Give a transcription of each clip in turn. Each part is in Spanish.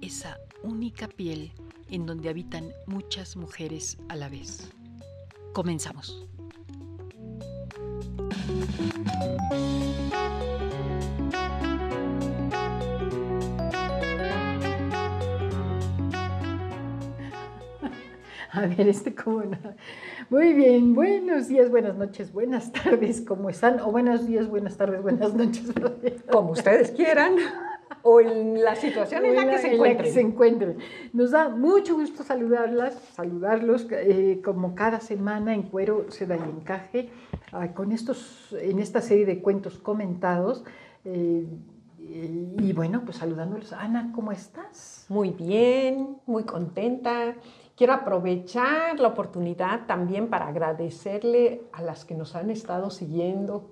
esa única piel en donde habitan muchas mujeres a la vez. Comenzamos. A ver, este cómo no. Muy bien, buenos días, buenas noches, buenas tardes, ¿cómo están? O buenos días, buenas tardes, buenas noches. Como ustedes quieran, o en la situación en, la, que se encuentren. que se encuentren. Nos da mucho gusto saludarlas, saludarlos, eh, como cada semana en Cuero, Seda y Encaje, ah, con estos, en esta serie de cuentos comentados. Eh, y bueno, pues saludándolos. Ana, ¿cómo estás? Muy bien, muy contenta Quiero aprovechar la oportunidad también para agradecerle a las que nos han estado siguiendo.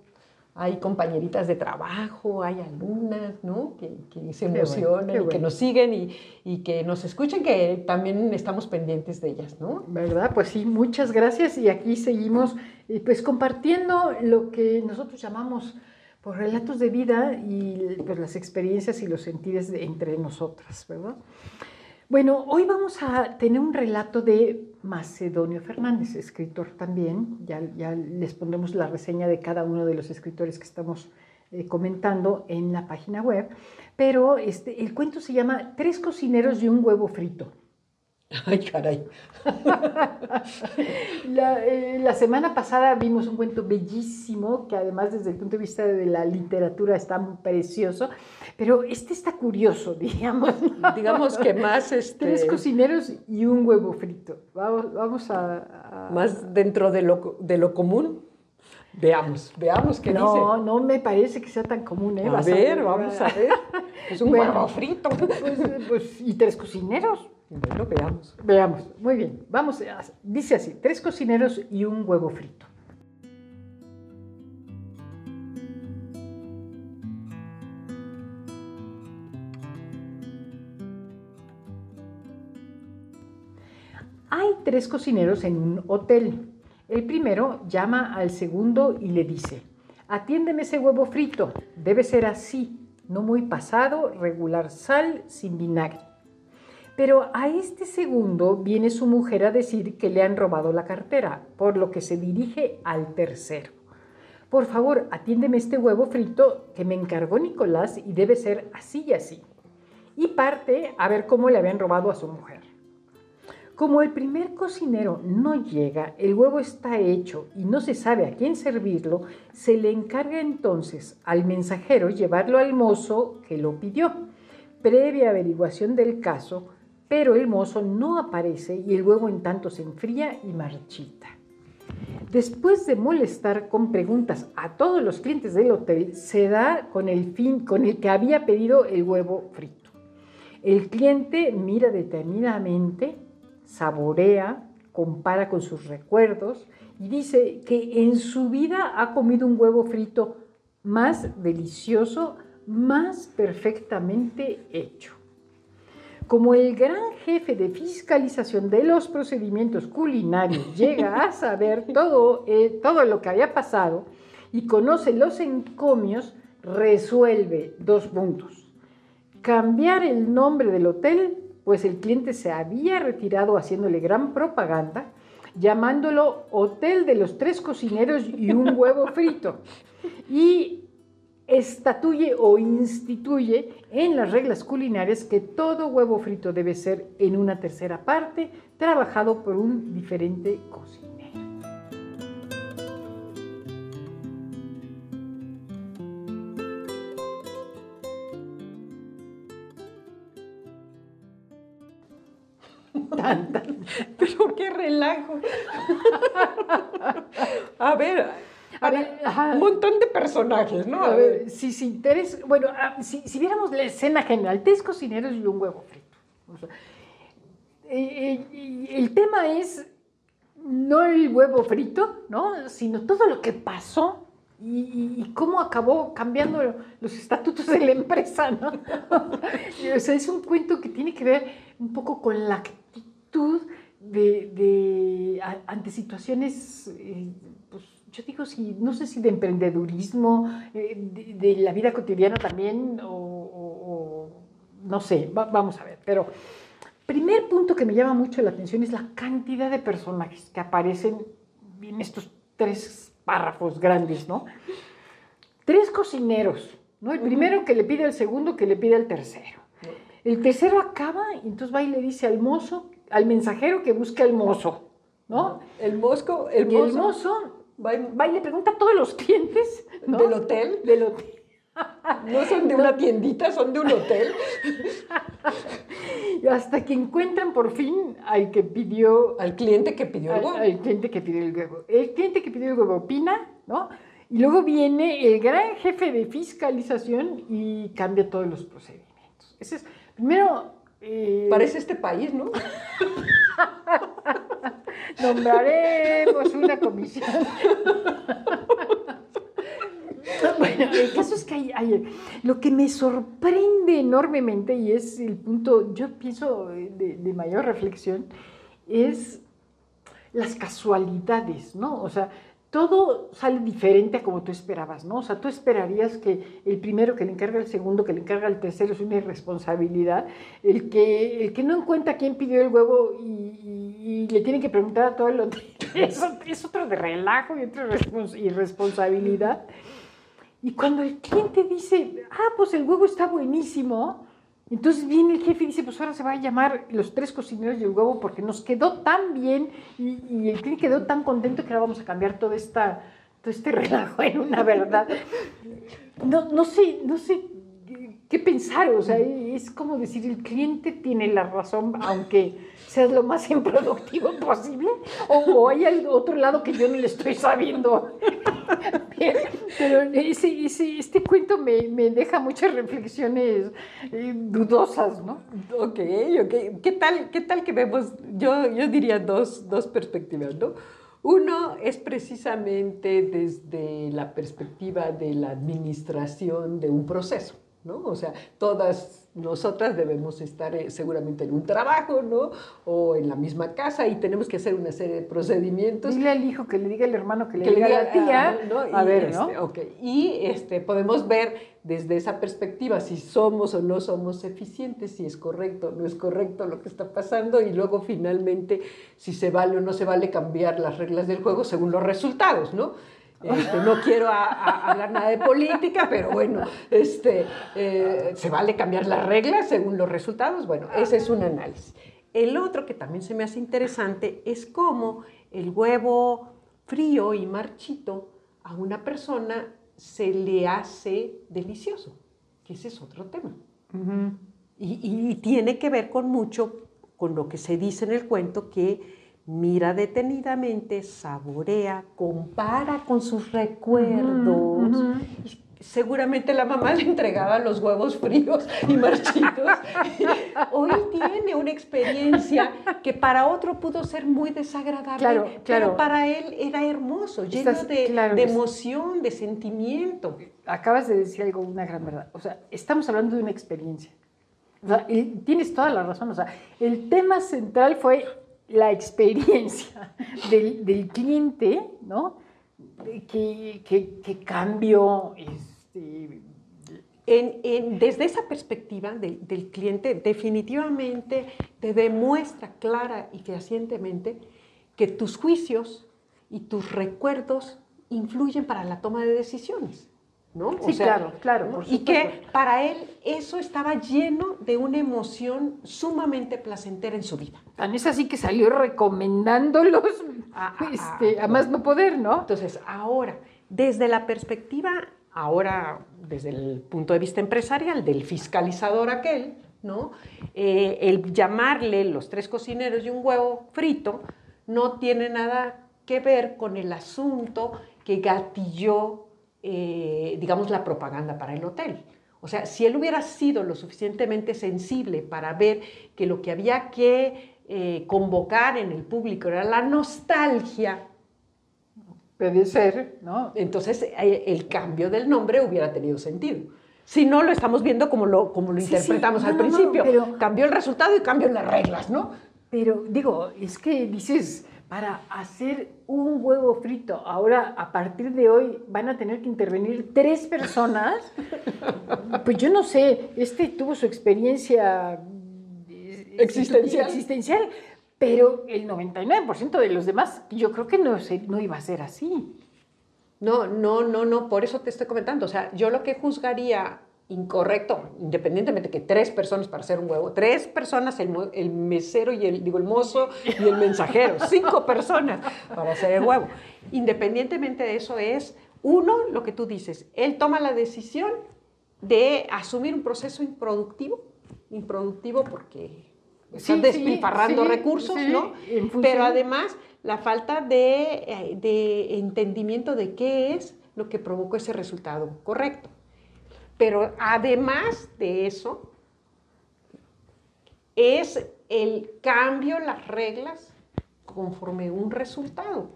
Hay compañeritas de trabajo, hay alumnas, ¿no? Que, se emocionan y que nos siguen y, y, que nos escuchen, que también estamos pendientes de ellas, ¿no? ¿Verdad? Pues sí, muchas gracias y aquí seguimos pues compartiendo lo que nosotros llamamos por pues, relatos de vida y pues las experiencias y los sentidos entre nosotras, ¿verdad? Bueno, hoy vamos a tener un relato de Macedonio Fernández, escritor también. Ya, les pondremos la reseña de cada uno de los escritores que estamos eh, comentando en la página web. Pero este, el cuento se llama Tres cocineros y un huevo frito. Ay, caray. Eh, la, semana pasada vimos un cuento bellísimo, que además desde el punto de vista de la literatura está muy precioso, pero este está curioso, digamos. Digamos que más... Este... Tres cocineros y un huevo frito. Vamos, vamos a, Más dentro de lo, de lo común. Veamos, veamos qué no, dice. No, no me parece que sea tan común. ¿eh? A ver, vamos a ver. Es un huevo frito. Pues, pues, y tres cocineros. Veamos. Veamos, muy bien. Vamos, dice así, tres cocineros y un huevo frito. Hay tres cocineros en un hotel. El primero llama al segundo y le dice, atiéndeme ese huevo frito, debe ser así, no muy pasado, regular sal, sin vinagre. Pero a este segundo viene su mujer a decir que le han robado la cartera, por lo que se dirige al tercero. Por favor, atiéndeme este huevo frito que me encargó Nicolás y debe ser así y así. Y parte a ver cómo le habían robado a su mujer. Como el primer cocinero no llega, el huevo está hecho y no se sabe a quién servirlo, se le encarga entonces al mensajero llevarlo al mozo que lo pidió. Previa averiguación del caso, pero el mozo no aparece y el huevo en tanto se enfría y marchita. Después de molestar con preguntas a todos los clientes del hotel, se da con el fin con el que había pedido el huevo frito. El cliente mira determinadamente, saborea, compara con sus recuerdos y dice que en su vida ha comido un huevo frito más delicioso, más perfectamente hecho. Como el gran jefe de fiscalización de los procedimientos culinarios llega a saber todo, eh, todo lo que había pasado y conoce los encomios, resuelve dos puntos. Cambiar el nombre del hotel, pues el cliente se había retirado haciéndole gran propaganda, llamándolo Hotel de los Tres Cocineros y un Huevo Frito. Y estatuye o instituye en las reglas culinarias que todo huevo frito debe ser en una tercera parte trabajado por un diferente cocinero. Pero qué relajo. A ver, A ver, ajá. un montón de personajes, ¿no? A ver, si, bueno, ah, si, si viéramos la escena general, tres cocineros y un huevo frito. O sea, eh, eh, el tema es no el huevo frito, ¿no? Sino todo lo que pasó y, y- y cómo acabó cambiando los estatutos de la empresa, ¿no? o sea, es un cuento que tiene que ver un poco con la actitud de, de- a- ante situaciones, eh, pues yo digo, si, no sé si de emprendedurismo, eh, de, de la vida cotidiana también, o, o- o no sé, va- vamos a ver, pero primer punto que me llama mucho la atención es la cantidad de personajes que aparecen en estos tres párrafos grandes, ¿no? Tres cocineros, ¿no? El primero que le pide al segundo, que le pide al tercero. El tercero acaba y entonces va y le dice al mozo, al mensajero que busque al mozo, ¿no? El mosco, el Y el mozo, mozo va y- va y le pregunta a todos los clientes, ¿no? del hotel. Del hotel. No son de una tiendita, son de un hotel. Y hasta que encuentran por fin al que pidió Al cliente que pidió el al, huevo. al cliente que pidió el huevo. El cliente que pidió el huevo opina, ¿no? Y luego viene el gran jefe de fiscalización y cambia todos los procedimientos. Ese es, primero, eh, Parece este país, ¿no? nombraremos una comisión. Bueno, el caso es que hay, lo que me sorprende enormemente y es el punto, yo pienso, de, de mayor reflexión, es las casualidades, ¿no? O sea, todo sale diferente a como tú esperabas, ¿no? O sea, tú esperarías que el primero que le encarga al segundo, que le encarga al tercero es una irresponsabilidad, el que, el que no encuentra quién pidió el huevo y, y- y le tienen que preguntar a todo el otro, es, es otro de relajo y otra respons- irresponsabilidad. Y cuando el cliente dice, ah, pues el huevo está buenísimo, entonces viene el jefe y dice, pues ahora se va a llamar los tres cocineros y el huevo porque nos quedó tan bien y, y el cliente quedó tan contento que ahora vamos a cambiar todo, esta, todo este relajo en una verdad. No, no sé, no sé qué- qué pensar, o sea, es como decir, el cliente tiene la razón, aunque seas lo más improductivo posible, o, o hay otro lado que yo no le estoy sabiendo. Pero ese, ese- este cuento me, me deja muchas reflexiones eh, dudosas, ¿no? Ok, ok. ¿Qué tal, qué tal que vemos? Yo, yo diría dos, dos perspectivas, ¿no? Uno es precisamente desde la perspectiva de la administración de un proceso, ¿no? O sea, todas nosotras debemos estar eh, seguramente en un trabajo, ¿no? O en la misma casa y tenemos que hacer una serie de procedimientos Dile al hijo que le diga al hermano que le que diga a la tía. ah, ¿no? A ver, este, ¿no? ok. Y este, podemos ver desde esa perspectiva si somos o no somos eficientes, si es correcto o no es correcto lo que está pasando y luego finalmente si se vale o no se vale cambiar las reglas del juego según los resultados, ¿no? Este, no quiero a- a- hablar nada de política, pero bueno, este, eh, ¿se vale cambiar las reglas según los resultados? Bueno, ese es un análisis. El otro que también se me hace interesante es cómo el huevo frío y marchito a una persona se le hace delicioso, que ese es otro tema. Y tiene que ver con mucho con lo que se dice en el cuento que mira detenidamente, saborea, compara con sus recuerdos. Seguramente la mamá le entregaba los huevos fríos y marchitos. Hoy tiene una experiencia que para otro pudo ser muy desagradable, Claro, pero para él era hermoso, lleno Estás- de, claro, de emoción, de sentimiento. Acabas de decir algo, una gran verdad. O sea, estamos hablando de una experiencia. O sea, y tienes toda la razón. O sea, el tema central fue la experiencia del, del cliente, ¿no? Que, que cambió este, desde esa perspectiva del- del cliente, definitivamente te demuestra clara y fehacientemente que tus juicios y tus recuerdos influyen para la toma de decisiones. ¿No? Sí, claro, claro. por Y que para él eso estaba lleno de una emoción sumamente placentera en su vida. Tan es así que salió recomendándolos Ah, ah, este, ah, a más no poder, ¿no? Entonces, ahora, desde la perspectiva, ahora desde el punto de vista empresarial del fiscalizador aquel, ¿no? Eh, el llamarle los tres cocineros y un huevo frito no tiene nada que ver con el asunto que gatilló, eh, digamos, la propaganda para el hotel. O sea, si él hubiera sido lo suficientemente sensible para ver que lo que había que eh, convocar en el público era la nostalgia, Puede ser, ¿no? entonces eh, el cambio del nombre hubiera tenido sentido. Si no, lo estamos viendo como lo, como lo Sí, sí, interpretamos no, al no, no, principio. pero- Cambió el resultado y cambió las reglas, ¿no? Pero digo, es que dices, para hacer un huevo frito, ahora a partir de hoy van a tener que intervenir tres personas. Pues yo no sé, este tuvo su experiencia eh, Existencial. existencial, pero el 99% de los demás, yo creo que no, se- no iba a ser así. No, no, no, no, por eso te estoy comentando. O sea, yo lo que juzgaría incorrecto, independientemente que tres personas para hacer un huevo, tres personas, el, mesero y el, digo, el mozo y el mensajero, cinco personas para hacer el huevo. Independientemente de eso es, uno, lo que tú dices, él toma la decisión de asumir un proceso improductivo, improductivo porque está Sí, despilfarrando sí, recursos, sí, ¿no? Pero además la falta de, eh, de entendimiento de qué es lo que provocó ese resultado correcto. Pero además de eso, es el cambio, las reglas conforme un resultado.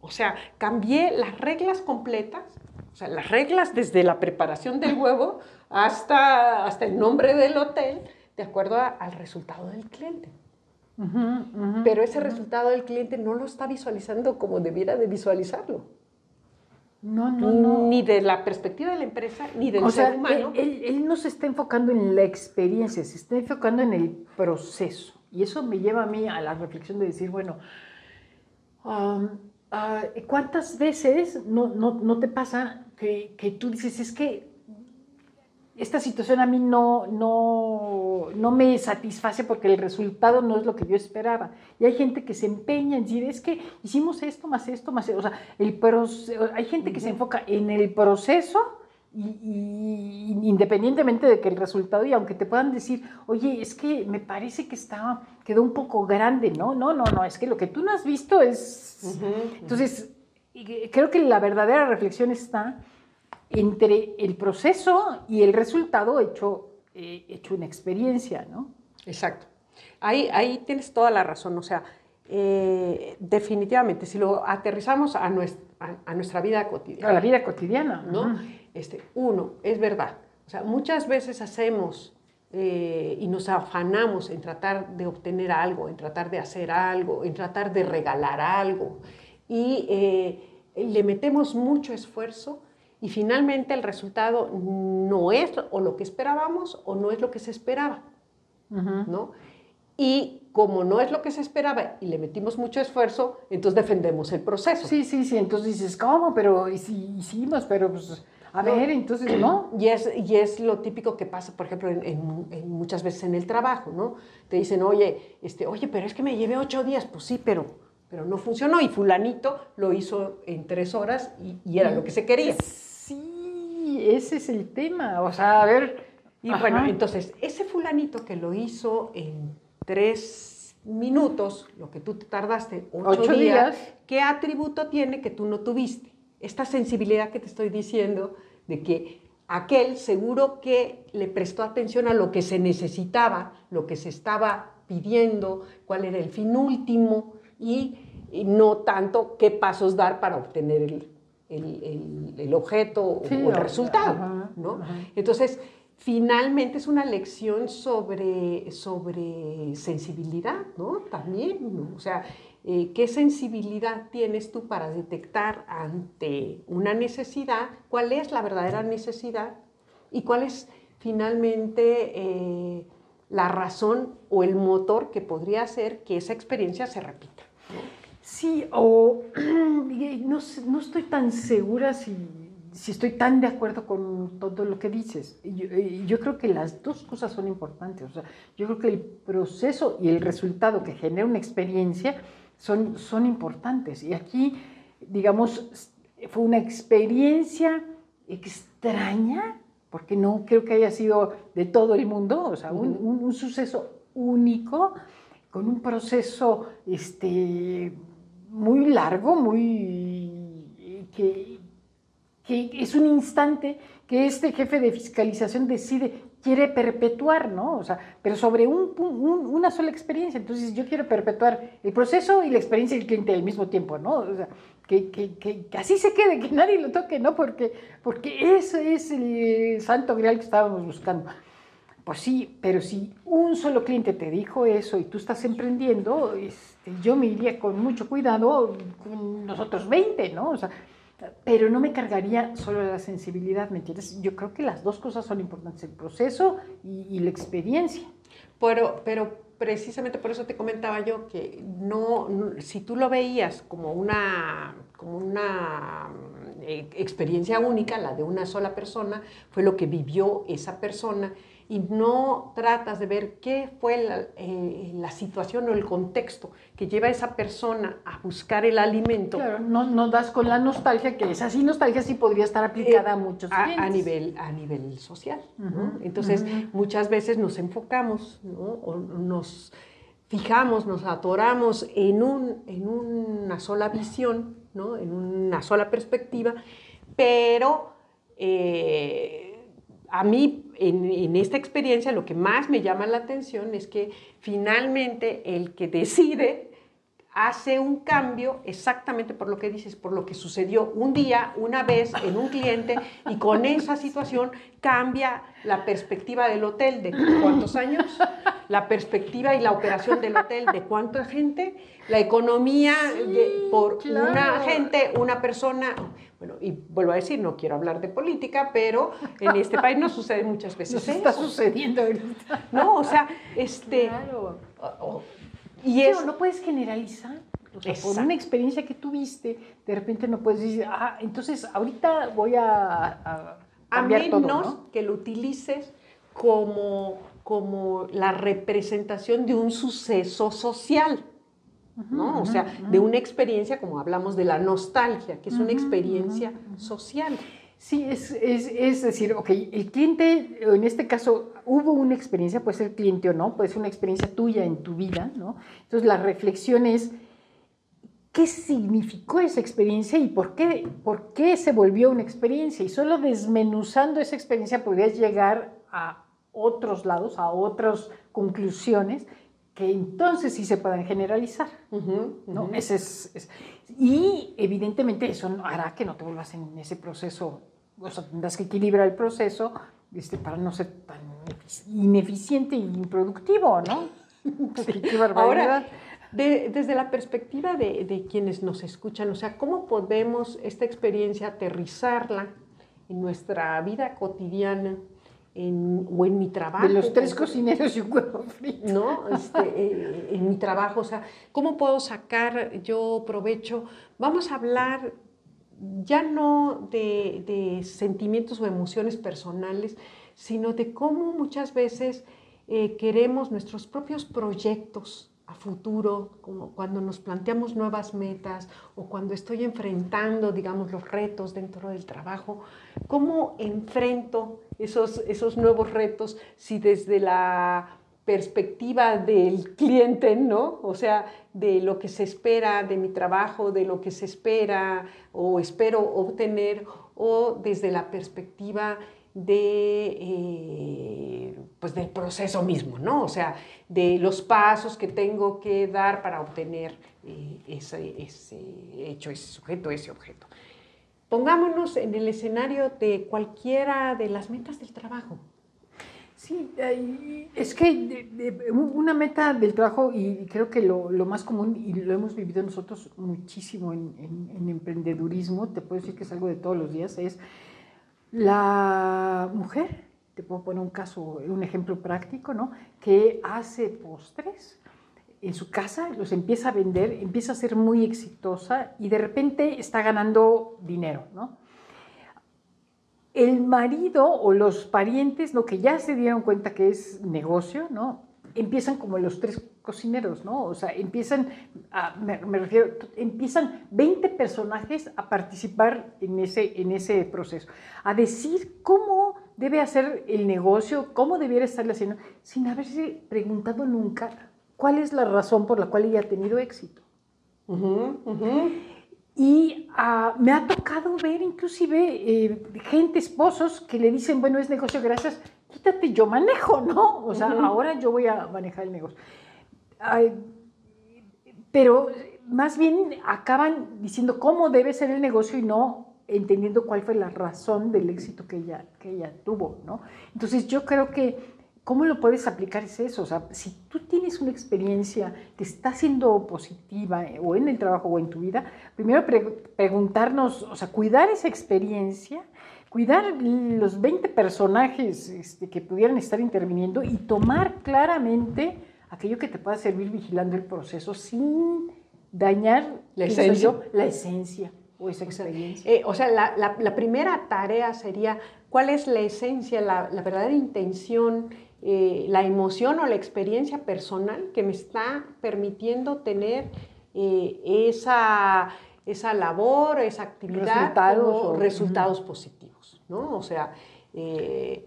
O sea, cambié las reglas completas, o sea, las reglas desde la preparación del huevo hasta, hasta el nombre del hotel, de acuerdo a- al resultado del cliente. Pero ese resultado del cliente no lo está visualizando como debiera de visualizarlo. No, no, no. Ni de la perspectiva de la empresa, ni del o ser sea, humano. Él, él- él no se está enfocando en la experiencia, se está enfocando en el proceso. Y eso me lleva a mí a la reflexión de decir, bueno, um, ah, ¿cuántas veces no, no- no te pasa que, que tú dices, es que esta situación a mí no, no, no me satisface porque el resultado no es lo que yo esperaba. Y hay gente que se empeña en decir, es que hicimos esto, más esto, más esto. O sea, el hay gente que se enfoca en el proceso y, y independientemente de que el resultado, y aunque te puedan decir, oye, es que me parece que está, quedó un poco grande, ¿no? No, no, no, es que lo que tú no has visto es... Entonces, creo que la verdadera reflexión está entre el proceso y el resultado hecho, eh, hecho una experiencia, ¿no? Exacto. Ahí, ahí tienes toda la razón. O sea, eh, definitivamente, si lo aterrizamos a, nues- a- a nuestra vida cotidiana. A la vida cotidiana, ¿no? Este, uno, es verdad. O sea, muchas veces hacemos eh, y nos afanamos en tratar de obtener algo, en tratar de hacer algo, en tratar de regalar algo. Y eh, le metemos mucho esfuerzo y finalmente el resultado no es o lo que esperábamos o no es lo que se esperaba. Ujú. ¿no? Y como no es lo que se esperaba y le metimos mucho esfuerzo, entonces defendemos el proceso. Sí, sí, sí, entonces dices, ¿cómo? Pero y si hicimos, pero pues, a No. ver, entonces, ¿no? Y es, y es lo típico que pasa, por ejemplo, en, en- en muchas veces en el trabajo, ¿no? Te dicen, oye, este, oye, pero es que me llevé ocho días. Pues sí, pero, pero no funcionó. Y fulanito lo hizo en tres horas y, y era lo que se quería. Sí, ese es el tema, o sea, a ver... Y ajá. bueno, entonces, ese fulanito que lo hizo en tres minutos, lo que tú te tardaste ocho, Ocho días, días. ¿qué atributo tiene que tú no tuviste? Esta sensibilidad que te estoy diciendo de que aquel seguro que le prestó atención a lo que se necesitaba, lo que se estaba pidiendo, cuál era el fin último y, y no tanto qué pasos dar para obtener el, el- el- el objeto Sí, o el resultado. ajá, ¿no? ajá. Entonces, finalmente es una lección sobre, sobre sensibilidad, ¿no? También, ¿no? O sea, eh, ¿qué sensibilidad tienes tú para detectar ante una necesidad cuál es la verdadera necesidad y cuál es finalmente eh, la razón o el motor que podría hacer que esa experiencia se repita? Sí, o no, no estoy tan segura si, si estoy tan de acuerdo con todo lo que dices. Yo, yo, creo que las dos cosas son importantes. O sea, yo creo que el proceso y el resultado que genera una experiencia son, son importantes. Y aquí, digamos, fue una experiencia extraña, porque no creo que haya sido de todo el mundo, o sea, un, un, suceso único, con un proceso este, muy largo, muy que, que es un instante que este jefe de fiscalización decide, quiere perpetuar, ¿no? O sea, pero sobre un, una sola experiencia. Entonces yo quiero perpetuar el proceso y la experiencia del cliente al mismo tiempo, ¿no? O sea, que, que, que, así se quede, que nadie lo toque, ¿no? Porque, porque ese es el santo grial que estábamos buscando. Pues sí, pero si un solo cliente te dijo eso y tú estás emprendiendo, este, yo me iría con mucho cuidado con nosotros 20, ¿no? O sea, pero no me cargaría solo la sensibilidad, ¿me entiendes? Yo creo que las dos cosas son importantes, el proceso y, la experiencia. Pero, pero precisamente por eso te comentaba yo que no, si tú lo veías como una, como una eh, experiencia única, la de una sola persona, fue lo que vivió esa persona y no tratas de ver qué fue eh, la, situación o el contexto que lleva a esa persona a buscar el alimento. Claro, no, no das con la nostalgia, que esa sí nostalgia sí podría estar aplicada a muchos a, a, nivel A nivel social. Entonces, muchas veces nos enfocamos o nos fijamos, nos atoramos en, un, en una sola visión, ¿no? en una sola perspectiva, pero... Eh, a mí en, esta experiencia lo que más me llama la atención es que finalmente el que decide hace un cambio exactamente por lo que dices, por lo que sucedió un día, una vez en un cliente y con esa situación cambia la perspectiva del hotel de cuántos años, la perspectiva y la operación del hotel de cuánta gente, la economía de, por una gente, una persona, bueno, y vuelvo a decir, no quiero hablar de política, pero en este país no sucede muchas veces. Nos está sucediendo ahorita. No, o sea, este... Y eso no puedes generalizar. O sea, por una experiencia que tuviste, de repente no puedes decir, ah, entonces ahorita voy a, a menos que lo utilices como, como la representación de un suceso social. ¿No? o sea, de una experiencia, como hablamos de la nostalgia, que es una experiencia social. Sí, es, es, es, decir, ok, el cliente, en este caso, hubo una experiencia, puede ser cliente o no, puede ser una experiencia tuya en tu vida, ¿no? Entonces la reflexión es, ¿qué significó esa experiencia y por qué, por qué se volvió una experiencia? Y solo desmenuzando esa experiencia podrías llegar a otros lados, a otras conclusiones que entonces sí se puedan generalizar. ¿no? Ese es, y evidentemente eso hará que no te vuelvas en ese proceso, o sea, tendrás que equilibrar el proceso este, para no ser tan ineficiente e improductivo, ¿no? qué Ahora, desde la perspectiva de, de, quienes nos escuchan, o sea, ¿cómo podemos esta experiencia aterrizarla en nuestra vida cotidiana? En, o en mi trabajo. De los tres cocineros y un huevo frito. ¿No? Este, eh, en mi trabajo, o sea, ¿cómo puedo sacar yo provecho? Vamos a hablar ya no de, de sentimientos o emociones personales, sino de cómo muchas veces eh, queremos nuestros propios proyectos a futuro, como cuando nos planteamos nuevas metas o cuando estoy enfrentando, digamos, los retos dentro del trabajo, ¿cómo enfrento esos, esos nuevos retos si desde la perspectiva del cliente, ¿no? O sea, de lo que se espera de mi trabajo, de lo que se espera o espero obtener, o desde la perspectiva de, eh, pues del proceso mismo, ¿no? O sea, de los pasos que tengo que dar para obtener eh, ese, ese hecho, ese sujeto, ese objeto. Pongámonos en el escenario de cualquiera de las metas del trabajo. Sí, es que una meta del trabajo, y creo que lo, lo, más común, y lo hemos vivido nosotros muchísimo en, en, en emprendedurismo, te puedo decir que es algo de todos los días, es la mujer, te puedo poner un caso, un ejemplo práctico, ¿no? Que hace postres en su casa, los empieza a vender, empieza a ser muy exitosa y de repente está ganando dinero, ¿no? el marido o los parientes, ¿no? que ya se dieron cuenta que es negocio, ¿no? empiezan como los tres cocineros, ¿no? O sea, empiezan, me, refiero, empiezan 20 personajes a participar en ese, en ese proceso, a decir cómo debe hacer el negocio, cómo debiera estarle haciendo, sin haberse preguntado nunca cuál es la razón por la cual ella ha tenido éxito. Y ah, me ha tocado ver inclusive eh, gente, esposos, que le dicen, bueno, es negocio, gracias, quítate, yo manejo, ¿no? O sea, ahora yo voy a manejar el negocio. pero más bien acaban diciendo cómo debe ser el negocio y no entendiendo cuál fue la razón del éxito que ella, que ella tuvo, ¿no? Entonces yo creo que ¿Cómo lo puedes aplicar? Es eso, o sea, si tú tienes una experiencia que está siendo positiva eh, o en el trabajo o en tu vida, primero preguntarnos, o sea, cuidar esa experiencia, cuidar los 20 personajes este, que pudieran estar interviniendo y tomar claramente aquello que te pueda servir vigilando el proceso sin dañar la esencia, la esencia o esa experiencia. Eh, o sea, la, primera tarea sería cuál es la esencia, la, la verdadera intención eh, la emoción o la experiencia personal que me está permitiendo tener eh, esa, esa labor, esa actividad, resultados, resultados positivos, ¿no? O sea, eh,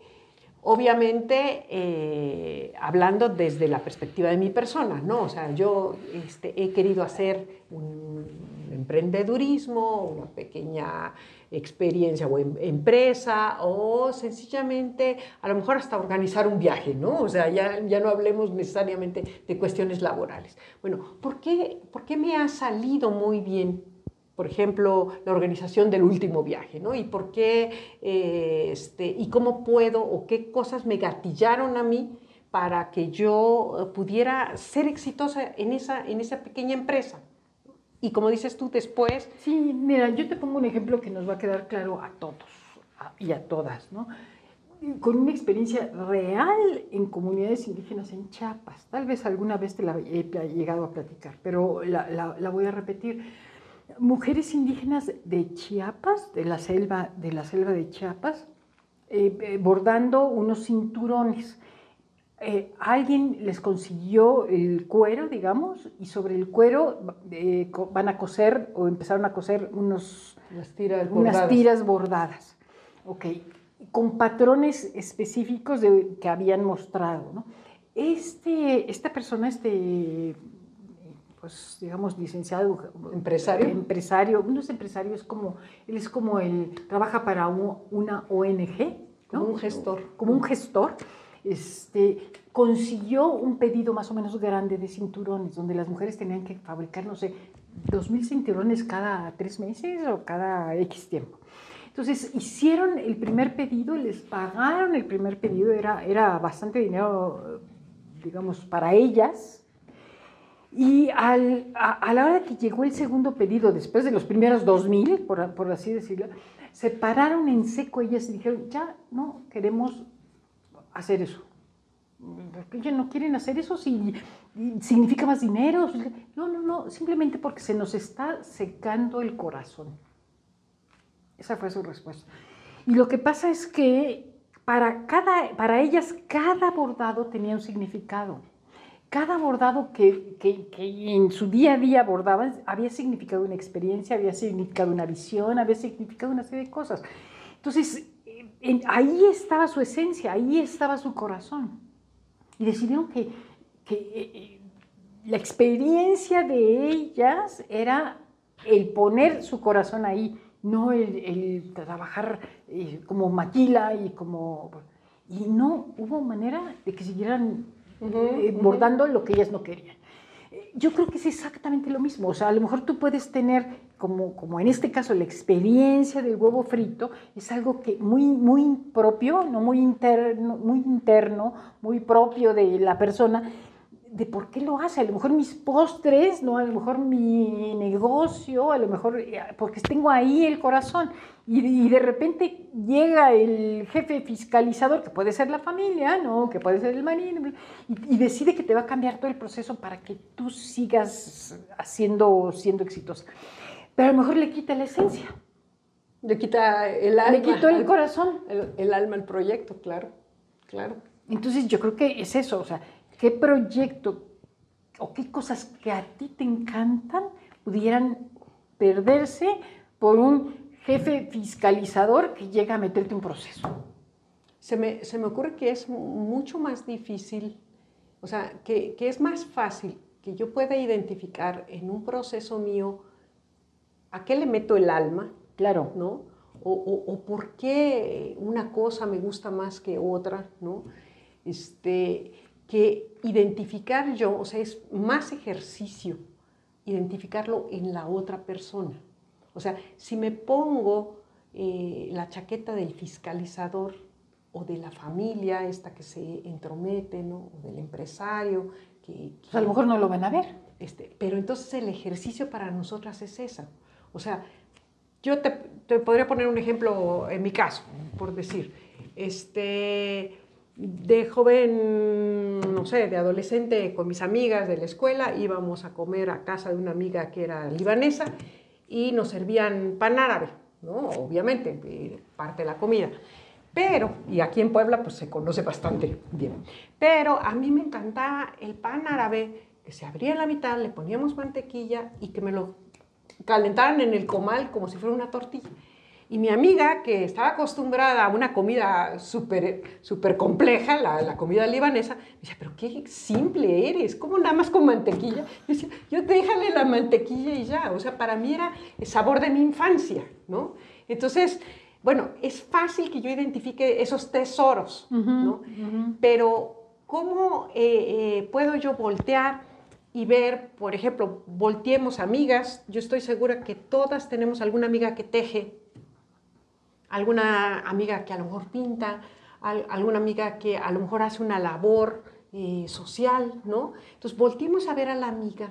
obviamente hablando desde la perspectiva de mi persona, ¿no? O sea, yo este, he querido hacer un emprendedurismo, una pequeña experiencia o em, empresa o sencillamente a lo mejor hasta organizar un viaje, ¿no? O sea, ya, ya no hablemos necesariamente de cuestiones laborales. Bueno, ¿por qué, ¿por qué me ha salido muy bien por ejemplo, la organización del último viaje, ¿no? Y por qué, eh, este, y cómo puedo, o qué cosas me gatillaron a mí para que yo pudiera ser exitosa en esa, en esa pequeña empresa. Y como dices tú después... Sí, mira, yo te pongo un ejemplo que nos va a quedar claro a todos y a todas, ¿no? Con una experiencia real en comunidades indígenas en Chiapas. Tal vez alguna vez te la he llegado a platicar, pero la, voy a repetir. Mujeres indígenas de Chiapas, de la selva de, la selva de Chiapas, eh, eh, bordando unos cinturones eh, alguien les consiguió el cuero, digamos, y sobre el cuero eh, van a coser o empezaron a coser unos, tiras unas bordadas. tiras bordadas. Ok, con patrones específicos de, que habían mostrado. ¿no? Este, esta persona, este, pues digamos, licenciado. Empresario. Empresario, no es empresario, es como, él es como el, trabaja para una ONG. ¿no? Como un gestor. Como un gestor este, consiguió un pedido más o menos grande de cinturones, donde las mujeres tenían que fabricar, no sé, 2.000 cinturones cada tres meses o cada X tiempo. Entonces hicieron el primer pedido, les pagaron el primer pedido, era, era bastante dinero, digamos, para ellas. Y al, a, la hora que llegó el segundo pedido, después de los primeros 2.000, por, por así decirlo, se pararon en seco ellas y dijeron, ya no queremos hacer eso. Porque no quieren hacer eso si significa más dinero. No, no, no, simplemente porque se nos está secando el corazón. Esa fue su respuesta. Y lo que pasa es que para, cada, para ellas cada bordado tenía un significado. Cada bordado que, que, que, en su día a día bordaban había significado una experiencia, había significado una visión, había significado una serie de cosas. Entonces, ahí estaba su esencia, ahí estaba su corazón. Y decidieron que, eh, eh, la experiencia de ellas era el poner su corazón ahí, no el, trabajar eh, como maquila y como... Y no hubo manera de que siguieran bordando lo que ellas no querían. Yo creo que es exactamente lo mismo. O sea, a lo mejor tú puedes tener, como, como en este caso, la experiencia del huevo frito, es algo que muy, muy propio, no muy interno, muy interno, muy propio de la persona, de por qué lo hace. A lo mejor mis postres, ¿no? a lo mejor mi negocio, a lo mejor eh, porque tengo ahí el corazón. Y, de repente llega el jefe fiscalizador, que puede ser la familia, ¿no? que puede ser el marido, y, decide que te va a cambiar todo el proceso para que tú sigas haciendo, siendo exitosa. Pero a lo mejor le quita la esencia. Le quita el alma. Le quitó el corazón. El, el alma al proyecto, claro, claro. Entonces yo creo que es eso, o sea, ¿qué proyecto o qué cosas que a ti te encantan pudieran perderse por un jefe fiscalizador que llega a meterte un proceso? Se me, se me ocurre que es mucho más difícil, o sea, que, que es más fácil que yo pueda identificar en un proceso mío a qué le meto el alma, Claro. ¿no? O, o- o por qué una cosa me gusta más que otra, ¿no? Este, que identificar yo, o sea, es más ejercicio identificarlo en la otra persona. O sea, si me pongo eh, la chaqueta del fiscalizador o de la familia, esta que se entromete, ¿no? O del empresario, que, Pues a lo mejor no lo van a ver. este, pero entonces el ejercicio para nosotras es esa. O sea, yo te, te podría poner un ejemplo en mi caso, por decir, este, de joven, no sé, de adolescente con mis amigas de la escuela, íbamos a comer a casa de una amiga que era libanesa y nos servían pan árabe, ¿no? Obviamente, eh, parte de la comida. Pero, y aquí en Puebla pues se conoce bastante bien, pero a mí me encantaba el pan árabe que se abría en la mitad, le poníamos mantequilla y que me lo calentaran en el comal como si fuera una tortilla. Y mi amiga, que estaba acostumbrada a una comida súper súper compleja, la, la comida libanesa, me decía, pero qué simple eres, ¿cómo nada más con mantequilla? Yo decía, yo déjale la mantequilla y ya, o sea, para mí era el sabor de mi infancia, ¿no? Entonces, bueno, es fácil que yo identifique esos tesoros, ¿no? Pero, ¿cómo eh, eh, puedo yo voltear y ver, por ejemplo, volteemos amigas? Yo estoy segura que todas tenemos alguna amiga que teje, alguna amiga que a lo mejor pinta, al- alguna amiga que a lo mejor hace una labor eh, social, ¿no? Entonces, volteemos a ver a la amiga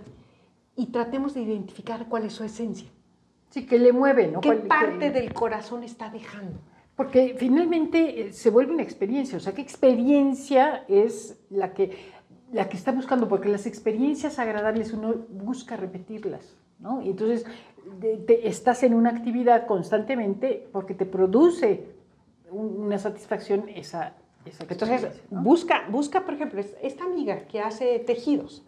y tratemos de identificar cuál es su esencia. Sí, que le mueve, ¿no? ¿Qué parte que- del corazón está dejando? Porque finalmente eh, se vuelve una experiencia, o sea, ¿qué experiencia es la que, la que está buscando? Porque las experiencias agradables uno busca repetirlas, ¿no? Y entonces de- estás en una actividad constantemente porque te produce un- una satisfacción esa, esa Entonces, ¿no? busca, busca, por ejemplo, es- esta amiga que hace tejidos.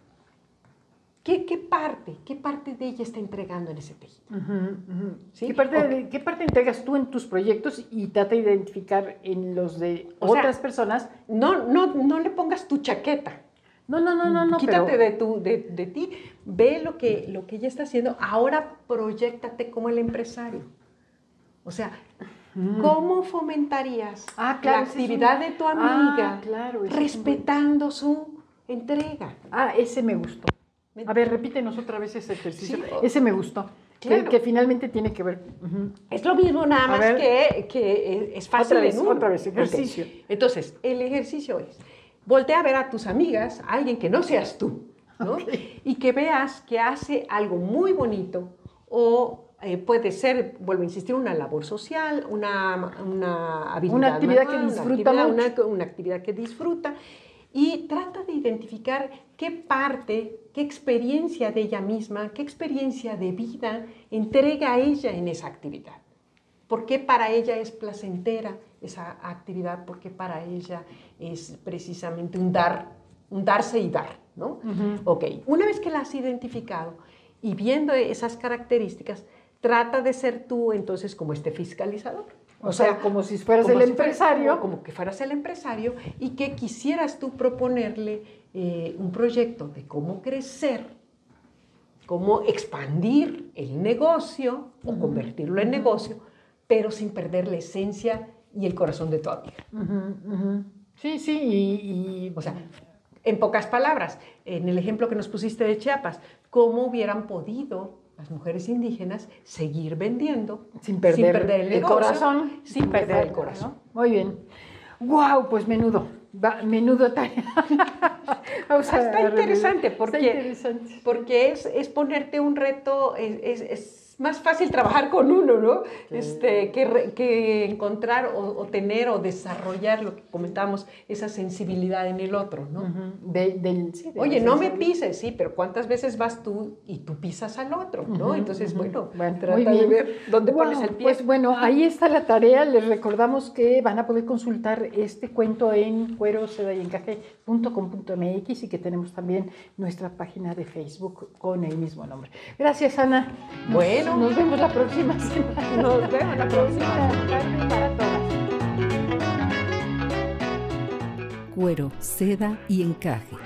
¿Qué, qué parte, qué parte de ella está entregando en ese tejido? Ujú, ujú. ¿Sí? ¿Qué, parte, Ok. de- qué parte entregas tú en tus proyectos y trata de identificar en los de O sea, otras personas? No, no, no le pongas tu chaqueta. No, no, no, no, no. Quítate pero- de, tu, de, de ti, ve lo que, lo que ella está haciendo, ahora proyectate como el empresario. O sea, ¿cómo fomentarías Ah, claro, la un- actividad de tu Ah, amiga claro, un respetando su entrega? Ah, ese me gustó. A ver, repítenos otra vez ese ejercicio. Sí, o- ese me gustó. Que- Claro. Que, finalmente tiene que ver. Es lo mismo, nada más que, que es fácil Otra vez, en uno. otra vez, ejercicio. Entonces, el ejercicio es, voltea a ver a tus amigas, a alguien que no seas tú, ¿no? Y que veas que hace algo muy bonito o eh, puede ser, vuelvo a insistir, una labor social, una, una habilidad Una actividad que una disfruta actividad- mucho. Una, una actividad que disfruta y trata de identificar qué parte, qué experiencia de ella misma, qué experiencia de vida entrega a ella en esa actividad. ¿Por qué para ella es placentera esa actividad? ¿Por qué para ella es precisamente un dar, un darse y dar? ¿no? Ok, una vez que la has identificado y viendo esas características, trata de ser tú entonces como este fiscalizador. O sea, como si fueras como el si empresario. como, como que fueras el empresario y que quisieras tú proponerle eh, un proyecto de cómo crecer, cómo expandir el negocio o convertirlo en negocio, pero sin perder la esencia y el corazón de tu amiga. Sí, sí, y, y- O sea, en pocas palabras, en el ejemplo que nos pusiste de Chiapas, ¿cómo hubieran podido las mujeres indígenas seguir vendiendo sin perder, el, el, negocio, corazón. Sin perder el ¿no? corazón. Muy bien. Wow, pues menudo. Va- menudo tarea. Está interesante Está porque, interesante. porque es, es ponerte un reto, es, es- es más fácil trabajar con uno, ¿no? Este, que, que encontrar o, tener o desarrollar lo que comentábamos, esa sensibilidad en el otro, ¿no? del, Oye, no me pises, sí, pero ¿cuántas veces vas tú y tú pisas al otro, ¿no? Entonces, bueno, trata de ver dónde pones el pie. Pues bueno, ahí está la tarea. Les recordamos que van a poder consultar este cuento en cuero, seda y encaje.com.mx y que tenemos también nuestra página de Facebook con el mismo nombre. Gracias, Ana. Bueno. Nos vemos la próxima semana. Nos vemos la próxima semana. Para todas. Cuero, seda y encaje